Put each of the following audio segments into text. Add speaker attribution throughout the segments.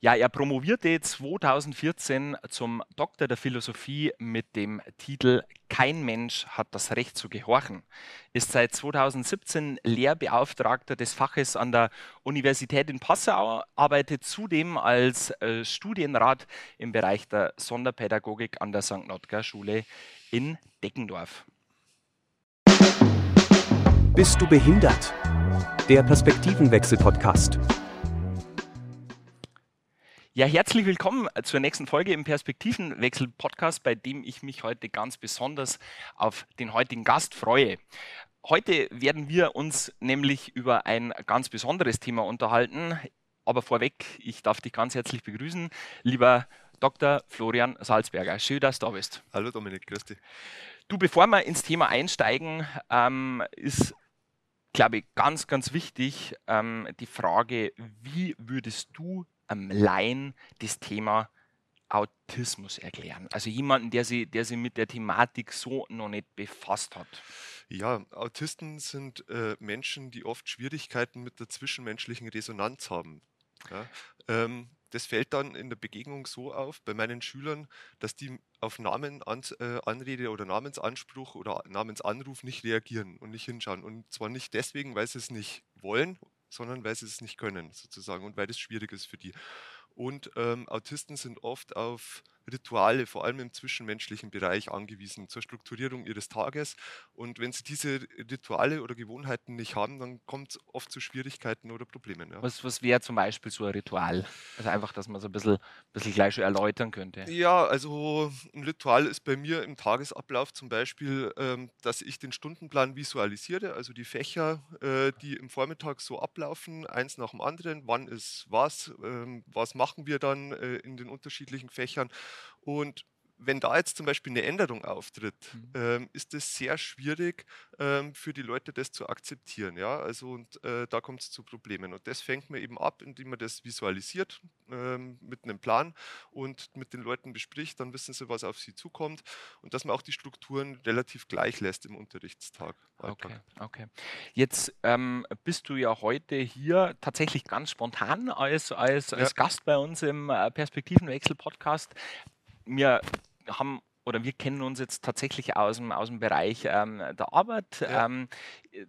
Speaker 1: Ja, er promovierte 2014 zum Doktor der Philosophie mit dem Titel Kein Mensch hat das Recht zu gehorchen, ist seit 2017 Lehrbeauftragter des Faches an der Universität in Passau, arbeitet zudem als äh, Studienrat im Bereich der Sonderpädagogik an der St. Notker Schule in Deckendorf.
Speaker 2: Bist du behindert? Der Perspektivenwechsel-Podcast.
Speaker 1: Ja, herzlich willkommen zur nächsten Folge im Perspektivenwechsel-Podcast, bei dem ich mich heute ganz besonders auf den heutigen Gast freue. Heute werden wir uns nämlich über ein ganz besonderes Thema unterhalten. Aber vorweg, ich darf dich ganz herzlich begrüßen, lieber Dr. Florian Salzberger. Schön, dass du da bist.
Speaker 3: Hallo Dominik, grüß dich.
Speaker 1: Du, bevor wir ins Thema einsteigen, ähm, ist, glaube ich, ganz, ganz wichtig ähm, die Frage, wie würdest du ähm, Laien das Thema Autismus erklären? Also jemanden, der sich, der sich mit der Thematik so noch nicht befasst hat.
Speaker 3: Ja, Autisten sind äh, Menschen, die oft Schwierigkeiten mit der zwischenmenschlichen Resonanz haben. Ja, ähm, das fällt dann in der Begegnung so auf bei meinen Schülern, dass die auf Namenanrede äh, oder Namensanspruch oder Namensanruf nicht reagieren und nicht hinschauen. Und zwar nicht deswegen, weil sie es nicht wollen sondern weil sie es nicht können, sozusagen, und weil es schwierig ist für die. Und ähm, Autisten sind oft auf Rituale, vor allem im zwischenmenschlichen Bereich, angewiesen zur Strukturierung ihres Tages. Und wenn sie diese Rituale oder Gewohnheiten nicht haben, dann kommt es oft zu Schwierigkeiten oder Problemen.
Speaker 1: Ja. Was, was wäre zum Beispiel so ein Ritual? Also einfach, dass man so ein bisschen, bisschen gleich schon erläutern könnte.
Speaker 3: Ja, also ein Ritual ist bei mir im Tagesablauf zum Beispiel, ähm, dass ich den Stundenplan visualisiere, also die Fächer, äh, die im Vormittag so ablaufen, eins nach dem anderen. Wann ist was? Ähm, was machen wir dann äh, in den unterschiedlichen Fächern? Und wenn da jetzt zum Beispiel eine Änderung auftritt, mhm. ähm, ist es sehr schwierig ähm, für die Leute, das zu akzeptieren. Ja? Also und äh, da kommt es zu Problemen. Und das fängt man eben ab, indem man das visualisiert ähm, mit einem Plan und mit den Leuten bespricht. Dann wissen sie, was auf sie zukommt und dass man auch die Strukturen relativ gleich lässt im Unterrichtstag.
Speaker 1: Okay, okay. Jetzt ähm, bist du ja heute hier tatsächlich ganz spontan als, als, als ja. Gast bei uns im äh, Perspektivenwechsel-Podcast wir haben oder wir kennen uns jetzt tatsächlich aus dem, aus dem Bereich ähm, der Arbeit. Ja. Ähm,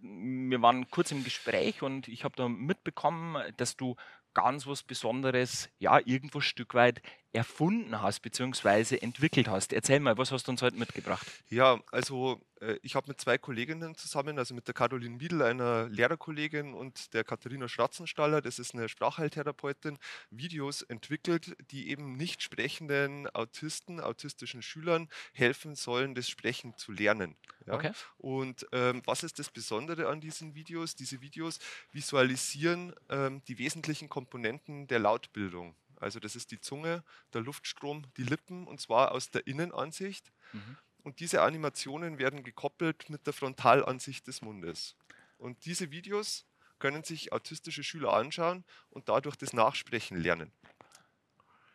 Speaker 1: wir waren kurz im Gespräch und ich habe da mitbekommen, dass du ganz was Besonderes, ja, irgendwo ein Stück weit erfunden hast bzw. entwickelt hast. Erzähl mal, was hast du uns heute mitgebracht?
Speaker 3: Ja, also äh, ich habe mit zwei Kolleginnen zusammen, also mit der Caroline Miedl, einer Lehrerkollegin und der Katharina Schratzenstaller, das ist eine Sprachheiltherapeutin, Videos entwickelt, die eben nicht sprechenden Autisten, autistischen Schülern helfen sollen, das Sprechen zu lernen. Ja? Okay. Und ähm, was ist das Besondere an diesen Videos? Diese Videos visualisieren ähm, die wesentlichen Komponenten der Lautbildung. Also das ist die Zunge, der Luftstrom, die Lippen und zwar aus der Innenansicht. Mhm. Und diese Animationen werden gekoppelt mit der Frontalansicht des Mundes. Und diese Videos können sich autistische Schüler anschauen und dadurch das Nachsprechen lernen.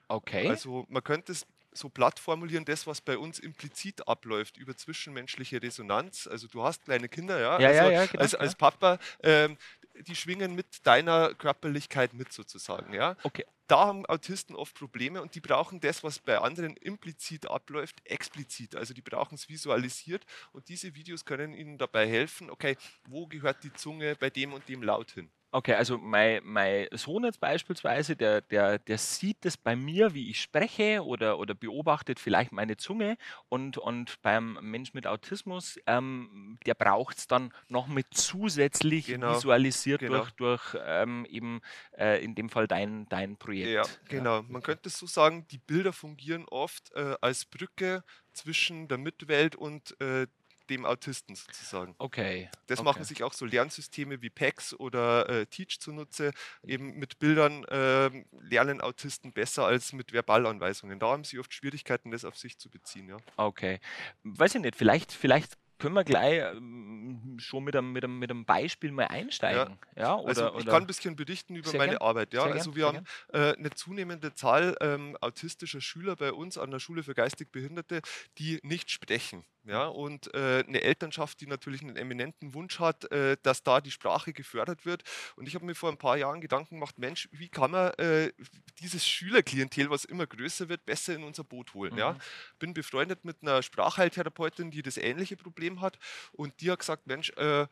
Speaker 1: Okay.
Speaker 3: Also man könnte es so platt formulieren, das, was bei uns implizit abläuft über zwischenmenschliche Resonanz. Also du hast kleine Kinder, ja,
Speaker 1: ja,
Speaker 3: also
Speaker 1: ja, ja genau,
Speaker 3: als, als Papa, ähm, die schwingen mit deiner Körperlichkeit mit sozusagen. Ja?
Speaker 1: Okay.
Speaker 3: Da haben Autisten oft Probleme und die brauchen das, was bei anderen implizit abläuft, explizit. Also die brauchen es visualisiert und diese Videos können ihnen dabei helfen, okay, wo gehört die Zunge bei dem und dem Laut hin?
Speaker 1: Okay, also mein, mein Sohn jetzt beispielsweise, der, der, der sieht das bei mir, wie ich spreche oder, oder beobachtet vielleicht meine Zunge und, und beim Mensch mit Autismus, ähm, der braucht es dann noch mit zusätzlich genau, visualisiert genau. durch, durch ähm, eben äh, in dem Fall dein, dein Projekt.
Speaker 3: Ja, genau. Ja. Man könnte so sagen, die Bilder fungieren oft äh, als Brücke zwischen der Mitwelt und äh, dem Autisten sozusagen.
Speaker 1: Okay.
Speaker 3: Das
Speaker 1: okay.
Speaker 3: machen sich auch so Lernsysteme wie PEX oder äh, Teach zunutze. Eben mit Bildern äh, lernen Autisten besser als mit Verbalanweisungen. Da haben sie oft Schwierigkeiten, das auf sich zu beziehen. Ja.
Speaker 1: Okay. Weiß ich nicht, vielleicht, vielleicht können wir gleich ähm, schon mit einem, mit, einem, mit einem Beispiel mal einsteigen. Ja. ja
Speaker 3: oder, also ich oder? kann ein bisschen berichten über meine gern. Arbeit. Ja? also wir haben äh, eine zunehmende Zahl ähm, autistischer Schüler bei uns an der Schule für geistig Behinderte, die nicht sprechen. Ja, und äh, eine Elternschaft, die natürlich einen eminenten Wunsch hat, äh, dass da die Sprache gefördert wird. Und ich habe mir vor ein paar Jahren Gedanken gemacht, Mensch, wie kann man äh, dieses Schülerklientel, was immer größer wird, besser in unser Boot holen? Mhm. Ja? Bin befreundet mit einer Sprachheiltherapeutin, die das ähnliche Problem hat. Und die hat gesagt, Mensch, äh,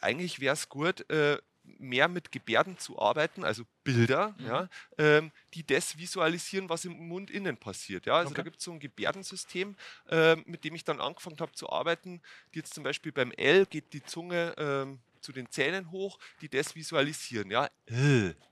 Speaker 3: eigentlich wäre es gut, äh, mehr mit Gebärden zu arbeiten, also Bilder, mhm. ja, ähm, die das visualisieren, was im Mund innen passiert. Ja. Also okay. da gibt es so ein Gebärdensystem, äh, mit dem ich dann angefangen habe zu arbeiten. Die jetzt zum Beispiel beim L geht die Zunge ähm, zu den Zähnen hoch, die das visualisieren. Ja,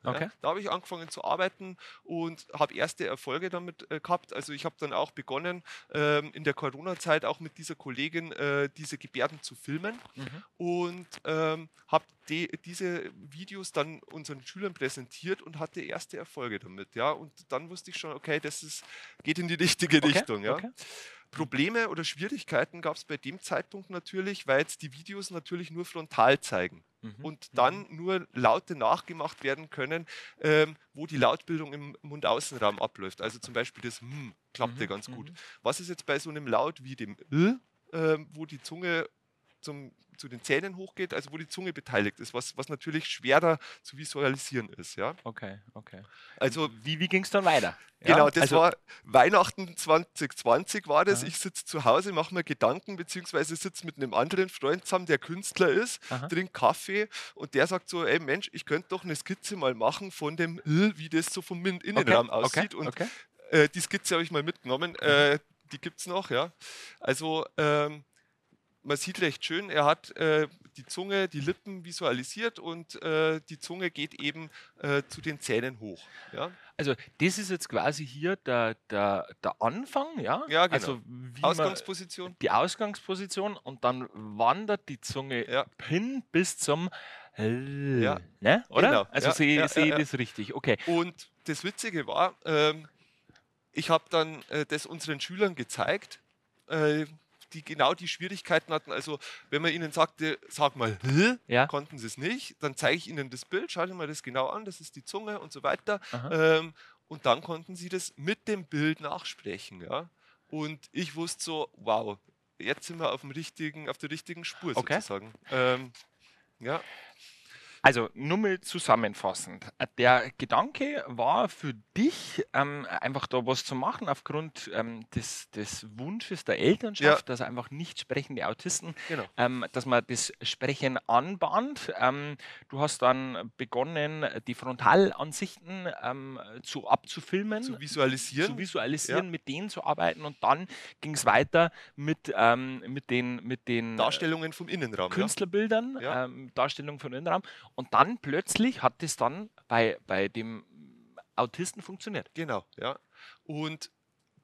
Speaker 3: okay. ja da habe ich angefangen zu arbeiten und habe erste Erfolge damit äh, gehabt. Also ich habe dann auch begonnen, ähm, in der Corona-Zeit auch mit dieser Kollegin äh, diese Gebärden zu filmen mhm. und ähm, habe die, diese Videos dann unseren Schülern präsentiert und hatte erste Erfolge damit. Ja, und dann wusste ich schon, okay, das ist, geht in die richtige okay. Richtung. Ja. Okay. Probleme oder Schwierigkeiten gab es bei dem Zeitpunkt natürlich, weil jetzt die Videos natürlich nur frontal zeigen mhm. und dann mhm. nur Laute nachgemacht werden können, ähm, wo die Lautbildung im Mundaußenraum abläuft. Also zum Beispiel das M klappte mhm. ganz gut. Mhm. Was ist jetzt bei so einem Laut wie dem L, äh, wo die Zunge zum, zu den Zähnen hochgeht, also wo die Zunge beteiligt ist, was, was natürlich schwerer zu visualisieren ist. Ja?
Speaker 1: Okay, okay. Also wie, wie ging es dann weiter?
Speaker 3: Genau, das also, war Weihnachten 2020 war das. Aha. Ich sitze zu Hause, mache mir Gedanken, beziehungsweise sitze mit einem anderen Freund zusammen, der Künstler ist, trinkt Kaffee und der sagt so, ey Mensch, ich könnte doch eine Skizze mal machen von dem, wie das so vom Innenraum okay, aussieht. Okay, und okay. Äh, die Skizze habe ich mal mitgenommen. Äh, die gibt es noch, ja. Also ähm, man sieht recht schön, er hat äh, die Zunge, die Lippen visualisiert und äh, die Zunge geht eben äh, zu den Zähnen hoch. Ja?
Speaker 1: Also das ist jetzt quasi hier der, der, der Anfang, ja?
Speaker 3: Ja, genau.
Speaker 1: Also
Speaker 3: Ausgangsposition.
Speaker 1: die Ausgangsposition und dann wandert die Zunge ja. hin bis zum L, ja. ne? oder? Genau. Also ja, sehe seh ja, das richtig, okay.
Speaker 3: Und das Witzige war, ähm, ich habe dann äh, das unseren Schülern gezeigt, äh, die genau die Schwierigkeiten hatten. Also wenn man ihnen sagte, sag mal, ja. konnten sie es nicht, dann zeige ich ihnen das Bild, schaut mal das genau an, das ist die Zunge und so weiter. Ähm, und dann konnten sie das mit dem Bild nachsprechen. Ja? Und ich wusste so, wow, jetzt sind wir auf, dem richtigen, auf der richtigen Spur okay. sozusagen. Ähm,
Speaker 1: ja. Also nur mal zusammenfassend. Der Gedanke war für dich, ähm, einfach da was zu machen, aufgrund ähm, des, des, Wunsches der Elternschaft, ja. dass einfach nicht sprechende Autisten, genau. ähm, dass man das Sprechen anbahnt. Ähm, du hast dann begonnen, die Frontalansichten ähm, zu abzufilmen,
Speaker 3: zu visualisieren,
Speaker 1: zu visualisieren, ja. mit denen zu arbeiten und dann ging es weiter mit, ähm, mit den, mit den
Speaker 3: Darstellungen vom Innenraum.
Speaker 1: Künstlerbildern, ja. Darstellungen vom Innenraum. Und dann plötzlich hat es dann bei, bei dem Autisten funktioniert.
Speaker 3: Genau, ja. Und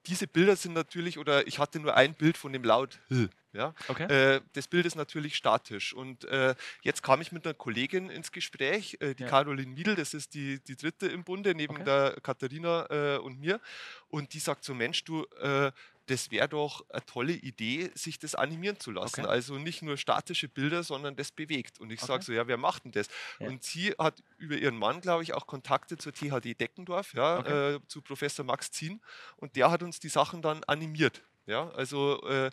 Speaker 3: diese Bilder sind natürlich, oder ich hatte nur ein Bild von dem Laut Ja? Okay. Äh, das Bild ist natürlich statisch. Und äh, jetzt kam ich mit einer Kollegin ins Gespräch, äh, die ja. Caroline Miedl, das ist die, die dritte im Bunde, neben okay. der Katharina äh, und mir. Und die sagt so: Mensch, du, äh, das wäre doch eine tolle Idee, sich das animieren zu lassen. Okay. Also nicht nur statische Bilder, sondern das bewegt. Und ich okay. sage so, ja, wer macht denn das? Ja. Und sie hat über ihren Mann, glaube ich, auch Kontakte zur THD Deckendorf, ja, okay. äh, zu Professor Max Zien. Und der hat uns die Sachen dann animiert. Ja, also, äh,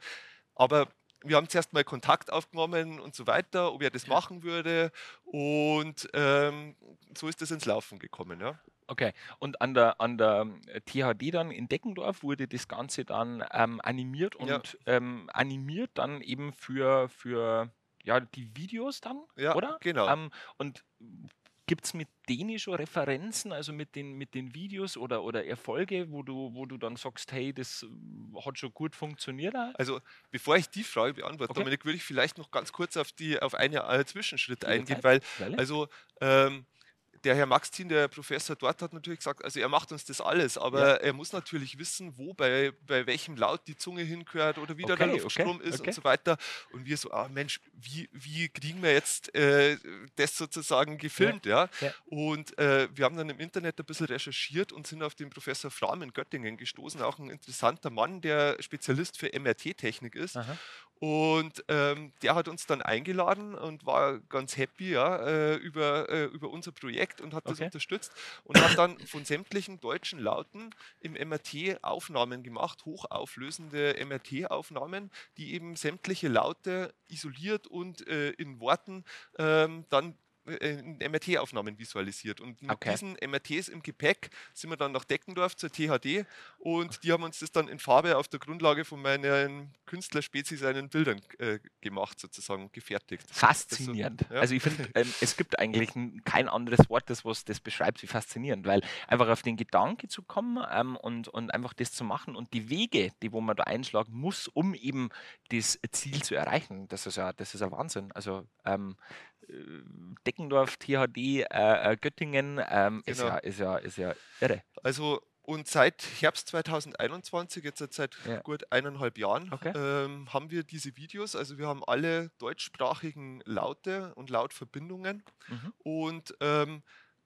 Speaker 3: aber wir haben zuerst mal Kontakt aufgenommen und so weiter, ob er das machen würde. Und ähm, so ist das ins Laufen gekommen. Ja.
Speaker 1: Okay, und an der, an der THD dann in Deckendorf wurde das Ganze dann ähm, animiert und ja. ähm, animiert dann eben für, für ja, die Videos dann,
Speaker 3: ja,
Speaker 1: oder?
Speaker 3: Genau.
Speaker 1: Ähm, und Gibt es mit denen schon Referenzen, also mit den, mit den Videos oder, oder Erfolge, wo du, wo du dann sagst, hey, das hat schon gut funktioniert?
Speaker 3: Also bevor ich die Frage beantworte, okay. Dominik, würde ich vielleicht noch ganz kurz auf, die, auf einen äh, Zwischenschritt eingehen, weil also ähm, der Herr Maxtin, der Professor dort, hat natürlich gesagt, also er macht uns das alles, aber ja. er muss natürlich wissen, wo bei, bei welchem Laut die Zunge hingehört oder wie okay, der Luftstrom okay, ist okay. und so weiter. Und wir so, ah Mensch, wie, wie kriegen wir jetzt äh, das sozusagen gefilmt? Ja. ja? ja. Und äh, wir haben dann im Internet ein bisschen recherchiert und sind auf den Professor Fram in Göttingen gestoßen, auch ein interessanter Mann, der Spezialist für MRT-Technik ist. Aha. Und ähm, der hat uns dann eingeladen und war ganz happy ja, äh, über, äh, über unser Projekt entdeckt und hat das
Speaker 1: Okay.
Speaker 3: unterstützt und hat dann von sämtlichen deutschen Lauten im MRT Aufnahmen gemacht, hochauflösende MRT-Aufnahmen, die eben sämtliche Laute isoliert und äh, in Worten ähm, dann MRT-Aufnahmen visualisiert. Und mit
Speaker 1: Okay.
Speaker 3: diesen MRTs im Gepäck sind wir dann nach Deckendorf zur THD und die haben uns das dann in Farbe auf der Grundlage von meinen Künstlerspezies seinen Bildern äh, gemacht, sozusagen, gefertigt.
Speaker 1: Faszinierend.
Speaker 3: ja.
Speaker 1: Also ich finde, ähm, es gibt eigentlich kein anderes Wort, das was das beschreibt wie faszinierend, weil einfach auf den Gedanke zu kommen ähm, und, und einfach das zu machen und die Wege, die wo man da einschlagen muss, um eben das Ziel zu erreichen, das ist ja, das ist ja Wahnsinn. Also ähm, äh, Deckendorf, THD, äh, äh, Göttingen ähm, ist,
Speaker 3: Genau.
Speaker 1: ja, ist, ja, ist ja irre.
Speaker 3: Also und seit Herbst 2021, jetzt seit
Speaker 1: Ja.
Speaker 3: gut eineinhalb Jahren,
Speaker 1: Okay.
Speaker 3: ähm, haben wir diese Videos. Also wir haben alle deutschsprachigen Laute und Lautverbindungen
Speaker 1: Mhm.
Speaker 3: und ähm,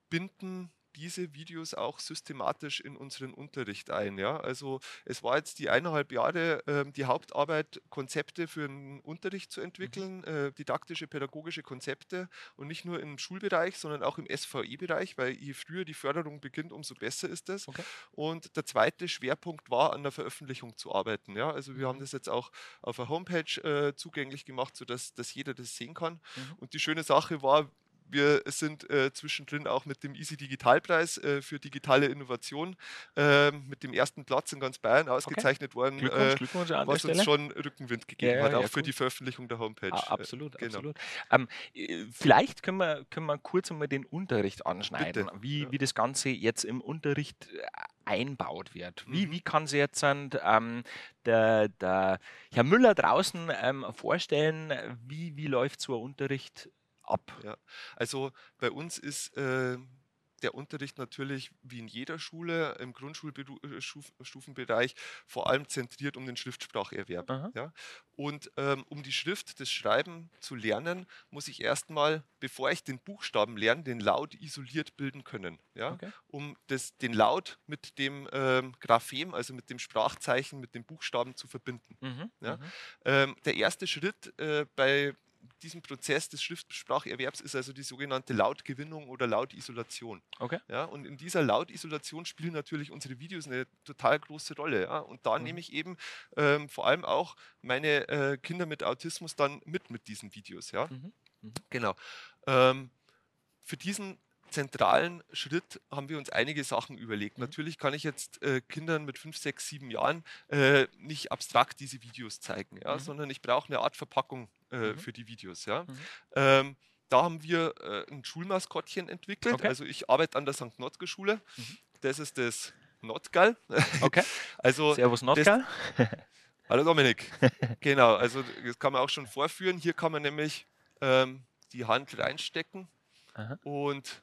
Speaker 3: binden diese Videos auch systematisch in unseren Unterricht ein. Ja? Also es war jetzt die eineinhalb Jahre ähm, die Hauptarbeit, Konzepte für den Unterricht zu entwickeln, äh, didaktische, pädagogische Konzepte und nicht nur im Schulbereich, sondern auch im SVE-Bereich, weil je früher die Förderung beginnt, umso besser ist es.
Speaker 1: Okay.
Speaker 3: Und der zweite Schwerpunkt war, an der Veröffentlichung zu arbeiten. Ja? Also wir haben
Speaker 1: Mhm.
Speaker 3: das jetzt auch auf der Homepage äh, zugänglich gemacht, sodass dass jeder das sehen kann.
Speaker 1: Mhm.
Speaker 3: Und die schöne Sache war, wir sind äh, zwischendrin auch mit dem Easy Digitalpreis äh, für digitale Innovation äh, mit dem ersten Platz in ganz Bayern ausgezeichnet worden,
Speaker 1: Glückwunsch,
Speaker 3: äh,
Speaker 1: Glückwunsch
Speaker 3: was uns
Speaker 1: Stelle.
Speaker 3: schon Rückenwind gegeben
Speaker 1: Ja,
Speaker 3: hat,
Speaker 1: ja,
Speaker 3: auch
Speaker 1: ja,
Speaker 3: für die Veröffentlichung der Homepage.
Speaker 1: Ah,
Speaker 3: Äh,
Speaker 1: absolut,
Speaker 3: genau.
Speaker 1: absolut. Ähm, äh, vielleicht können wir, können wir kurz einmal den Unterricht anschneiden,
Speaker 3: Bitte,
Speaker 1: wie, wie das Ganze jetzt im Unterricht äh, einbaut wird. Wie,
Speaker 3: Mhm.
Speaker 1: wie kann sich jetzt ähm, der, der Herr Müller draußen ähm, vorstellen, wie, wie läuft so ein Unterricht ab?
Speaker 3: Ja, also bei uns ist äh, der Unterricht natürlich wie in jeder Schule im Grundschulstufenbereich vor allem zentriert um den Schriftspracherwerb.
Speaker 1: Aha.
Speaker 3: Ja? Und ähm, um die Schrift, das Schreiben zu lernen, muss ich erstmal, bevor ich den Buchstaben lerne, den Laut isoliert bilden können. Ja?
Speaker 1: Okay.
Speaker 3: Um das, den Laut mit dem ähm, Graphem, also mit dem Sprachzeichen, mit den Buchstaben zu verbinden.
Speaker 1: Mhm.
Speaker 3: Ja.
Speaker 1: Mhm.
Speaker 3: Ähm, der erste Schritt äh, bei diesem Prozess des Schriftspracherwerbs ist also die sogenannte Lautgewinnung oder Lautisolation.
Speaker 1: Okay.
Speaker 3: Ja, und in dieser Lautisolation spielen natürlich unsere Videos eine total große Rolle. Ja? Und da
Speaker 1: Mhm.
Speaker 3: nehme ich eben ähm, vor allem auch meine äh, Kinder mit Autismus dann mit mit diesen Videos. Ja?
Speaker 1: Mhm. Mhm.
Speaker 3: Genau. Ähm, für diesen zentralen Schritt haben wir uns einige Sachen überlegt.
Speaker 1: Mhm.
Speaker 3: Natürlich kann ich jetzt äh, Kindern mit 5, 6, 7 Jahren äh, nicht abstrakt diese Videos zeigen, ja,
Speaker 1: Mhm.
Speaker 3: sondern ich brauche eine Art Verpackung äh,
Speaker 1: Mhm.
Speaker 3: für die Videos. Ja.
Speaker 1: Mhm.
Speaker 3: Ähm, da haben wir äh, ein Schulmaskottchen entwickelt.
Speaker 1: Okay.
Speaker 3: Also ich arbeite an der St. Notke Schule.
Speaker 1: Mhm.
Speaker 3: Das ist das Notgal.
Speaker 1: Okay.
Speaker 3: Also
Speaker 1: Servus Notgal.
Speaker 3: Hallo Dominik. genau, also das kann man auch schon vorführen. Hier kann man nämlich ähm, die Hand reinstecken
Speaker 1: Aha.
Speaker 3: und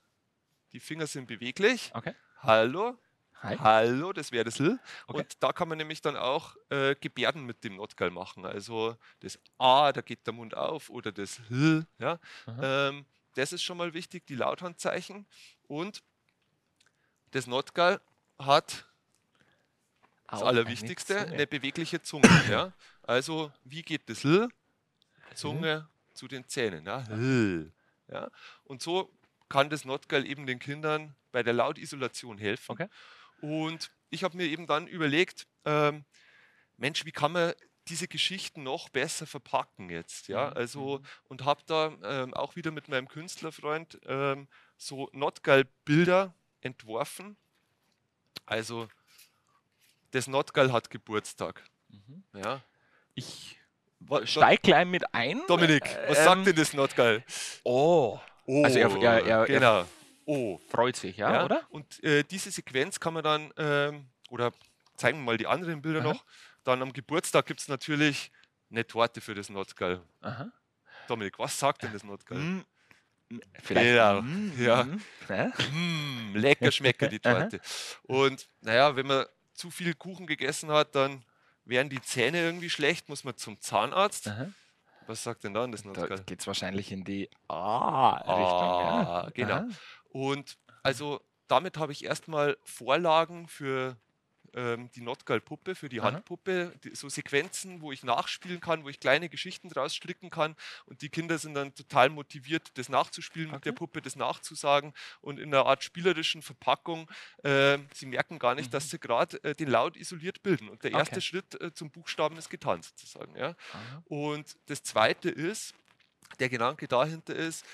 Speaker 3: die Finger sind beweglich.
Speaker 1: Okay.
Speaker 3: Hallo,
Speaker 1: Hi.
Speaker 3: hallo, das wäre das L.
Speaker 1: Okay.
Speaker 3: Und da kann man nämlich dann auch äh, Gebärden mit dem Notgal machen. Also das A, da geht der Mund auf oder das L. Ja? Ähm, das ist schon mal wichtig, die Lauthandzeichen. Und das Notgal hat das
Speaker 1: Auch eine
Speaker 3: Allerwichtigste,
Speaker 1: Zunge.
Speaker 3: eine bewegliche Zunge. ja? Also, wie geht das L? Zunge zu den Zähnen. Ja? L. Ja? Und so kann das Notgal eben den Kindern bei der Lautisolation helfen.
Speaker 1: Okay.
Speaker 3: Und ich habe mir eben dann überlegt, ähm, Mensch, wie kann man diese Geschichten noch besser verpacken jetzt? Ja,
Speaker 1: Mhm,
Speaker 3: also
Speaker 1: mhm.
Speaker 3: und habe da ähm, auch wieder mit meinem Künstlerfreund ähm, so Notgal-Bilder entworfen. Also das Notgal hat Geburtstag.
Speaker 1: Mhm.
Speaker 3: Ja.
Speaker 1: Ich
Speaker 3: Wa-
Speaker 1: steig gleich mit ein.
Speaker 3: Dominik, was
Speaker 1: Ähm,
Speaker 3: sagt denn das Notgal?
Speaker 1: Oh,
Speaker 3: Oh,
Speaker 1: Also er- er- er- er-
Speaker 3: genau. Oh,
Speaker 1: freut sich, ja, oder?
Speaker 3: Und äh, diese Sequenz kann man dann, ähm, oder zeigen wir mal die anderen Bilder
Speaker 1: Aha.
Speaker 3: noch, dann am Geburtstag gibt es natürlich eine Torte für das Notgal.
Speaker 1: Aha.
Speaker 3: Dominik, was sagt denn das Notgal?
Speaker 1: Mm, Vielleicht.
Speaker 3: Genau,
Speaker 1: mm,
Speaker 3: ja.
Speaker 1: mm, ja.
Speaker 3: Mm, lecker schmecker die. Torte. Und naja, wenn man zu viel Kuchen gegessen hat, dann werden die Zähne irgendwie schlecht, muss man zum Zahnarzt.
Speaker 1: Aha.
Speaker 3: Was sagt denn dann das
Speaker 1: Da
Speaker 3: Notgal?
Speaker 1: geht es wahrscheinlich in die A-Richtung.
Speaker 3: Ah,
Speaker 1: ja.
Speaker 3: genau.
Speaker 1: Aha.
Speaker 3: Und also damit habe ich erstmal Vorlagen für ähm, die Notgal-Puppe für die
Speaker 1: Aha.
Speaker 3: Handpuppe, die, so Sequenzen, wo ich nachspielen kann, wo ich kleine Geschichten draus stricken kann und die Kinder sind dann total motiviert, das nachzuspielen mit der
Speaker 1: Okay.
Speaker 3: Puppe, das nachzusagen und in einer Art spielerischen Verpackung, äh, sie merken gar nicht,
Speaker 1: Mhm.
Speaker 3: dass sie gerade äh, den Laut isoliert bilden und der erste
Speaker 1: Okay.
Speaker 3: Schritt äh, zum Buchstaben ist getan sozusagen. Ja?
Speaker 1: Aha.
Speaker 3: Und das zweite ist, der Gedanke dahinter ist,